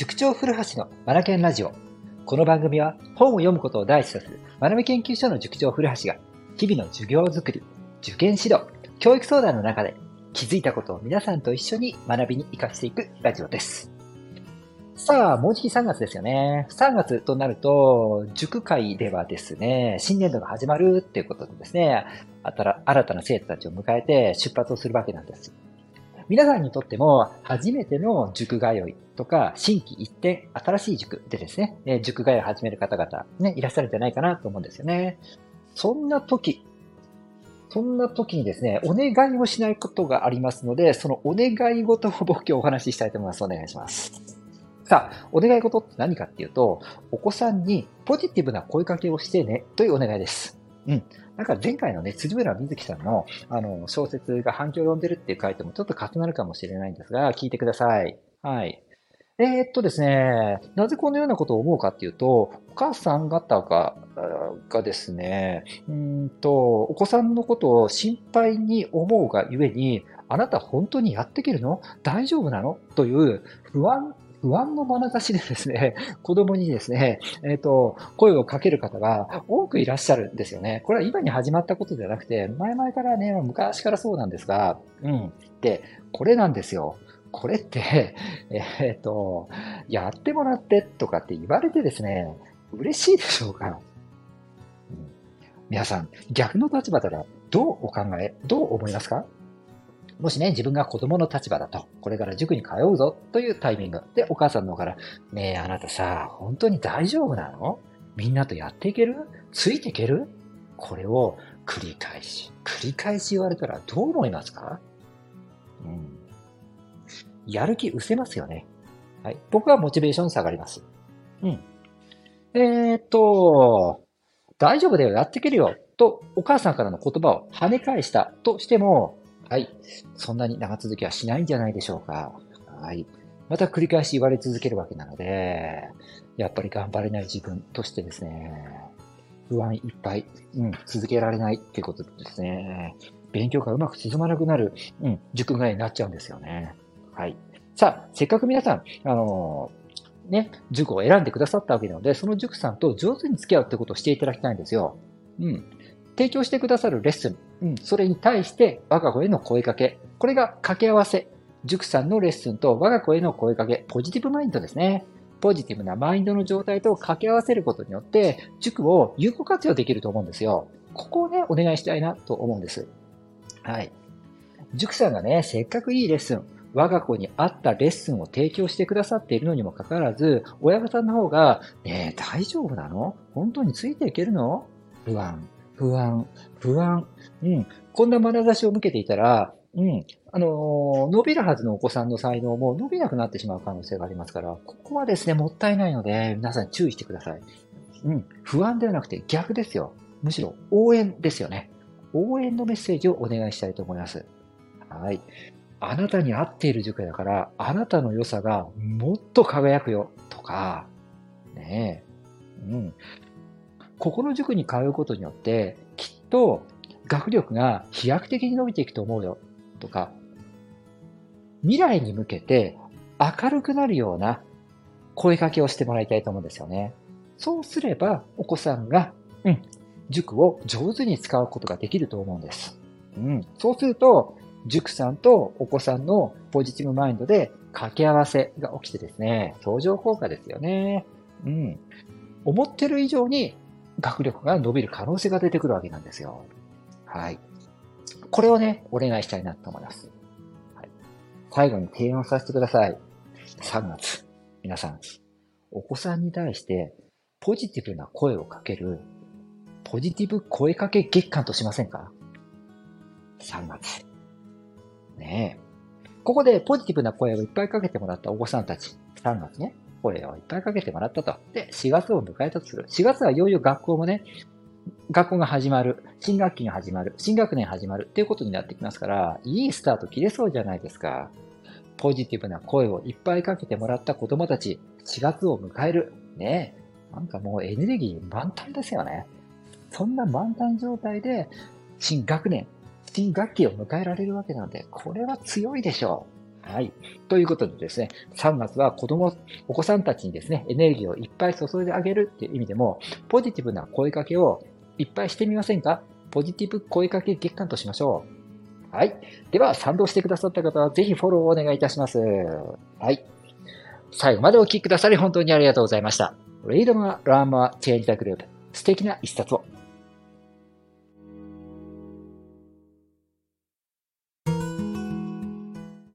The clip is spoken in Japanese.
塾長古橋のマナケンラジオ。この番組は本を読むことを第一とする学び研究所の塾長古橋が日々の授業づくり、受験指導、教育相談の中で気づいたことを皆さんと一緒に学びに活かしていくラジオです。さあ、もうじき3月ですよね。3月となると、塾会ではですね、新年度が始まるっていうことでですね、新たな生徒たちを迎えて出発をするわけなんです。皆さんにとっても初めての塾通いとか、新規一点、新しい塾でですね、え塾通いを始める方々、ね、いらっしゃるんじゃないかなと思うんですよね。そんな時、そんな時にですね、お願いをしないことがありますので、そのお願い事を僕今日お話ししたいと思います。お願いします。さあ、お願い事って何かっていうと、お子さんにポジティブな声かけをしてねというお願いです。うん。なんか前回のね、辻村瑞希さんの、あの、小説が反響を呼んでるって書いてもちょっと重なるかもしれないんですが、聞いてください。はい。えー、っとですね、なぜこのようなことを思うかっていうと、お母さん方が、がですね、うんと、お子さんのことを心配に思うがゆえに、あなた本当にやっていけるの？大丈夫なの？という不安不安の眼差しでですね、子供にですね、えっ、ー、と、声をかける方が多くいらっしゃるんですよね。これは今に始まったことではなくて、前々からね、昔からそうなんですが、うん。で、これなんですよ。これって、えっ、ー、と、やってもらってとかって言われてですね、嬉しいでしょうか、うん、皆さん、逆の立場ならどうお考え、どう思いますか？もしね、自分が子供の立場だと、これから塾に通うぞというタイミングで、お母さんの方から、ねえ、あなたさ、本当に大丈夫なの？みんなとやっていける？ついていける？これを繰り返し、繰り返し言われたらどう思いますか？うん。やる気失せますよね。はい。僕はモチベーション下がります。うん。えー、っと、大丈夫だよ、やっていけるよ、とお母さんからの言葉を跳ね返したとしても、はい。そんなに長続きはしないんじゃないでしょうか。はい。また繰り返し言われ続けるわけなので、やっぱり頑張れない自分としてですね、不安いっぱい、うん、続けられないっていうことですね。勉強がうまく進まなくなる、うん、塾外になっちゃうんですよね。はい。さあ、せっかく皆さん、あのー、ね、塾を選んでくださったわけなので、その塾さんと上手に付き合うってことをしていただきたいんですよ。うん。提供してくださるレッスン、うん、それに対して我が子への声かけ、これが掛け合わせ。塾さんのレッスンと我が子への声かけ、ポジティブマインドですね。ポジティブなマインドの状態と掛け合わせることによって、塾を有効活用できると思うんですよ。ここをね、お願いしたいなと思うんです。はい。塾さんがね、せっかくいいレッスン、我が子に合ったレッスンを提供してくださっているのにもかかわらず、親御さんの方が、ねえ、大丈夫なの？本当についていけるの？不安、不安、不安。うん。こんな眼差しを向けていたら、うん。あのー、伸びるはずのお子さんの才能も伸びなくなってしまう可能性がありますから、ここはですね、もったいないので、皆さん注意してください。うん。不安ではなくて逆ですよ。むしろ応援ですよね。応援のメッセージをお願いしたいと思います。はい。あなたに合っている塾だから、あなたの良さがもっと輝くよ、とか、ねえ。ここの塾に通うことによって、きっと学力が飛躍的に伸びていくと思うよ。とか、未来に向けて明るくなるような声かけをしてもらいたいと思うんですよね。そうすれば、お子さんが、うん、塾を上手に使うことができると思うんです。うん、そうすると、塾さんとお子さんのポジティブマインドで掛け合わせが起きてですね、相乗効果ですよね。うん。思ってる以上に学力が伸びる可能性が出てくるわけなんですよ。はい。これをね、お願いしたいなと思います。はい、最後に提案させてください。3月。皆さん、お子さんに対してポジティブな声をかける、ポジティブ声かけ月間としませんか ?3 月。ねえ。ここでポジティブな声をいっぱいかけてもらったお子さんたち、3月ね、声をいっぱいかけてもらったと。で、4月を迎えたとする。4月はいよいよ学校もね、学校が始まる、新学期が始まる、新学年始まるっていうことになってきますから、いいスタート切れそうじゃないですか。ポジティブな声をいっぱいかけてもらった子供たち、4月を迎える。ねなんかもうエネルギー満タンですよね。そんな満タン状態で、新学年、新学期を迎えられるわけなので、これは強いでしょう。はい。ということでですね、3月は子供、お子さんたちにですね、エネルギーをいっぱい注いであげるっていう意味でも、ポジティブな声かけをいっぱいしてみませんか？ポジティブ声かけ月間としましょう。はい。では、賛同してくださった方は、ぜひフォローをお願いいたします。はい。最後までお聴きくださり本当にありがとうございました。Read more, learn more, change the group. 素敵な一冊を。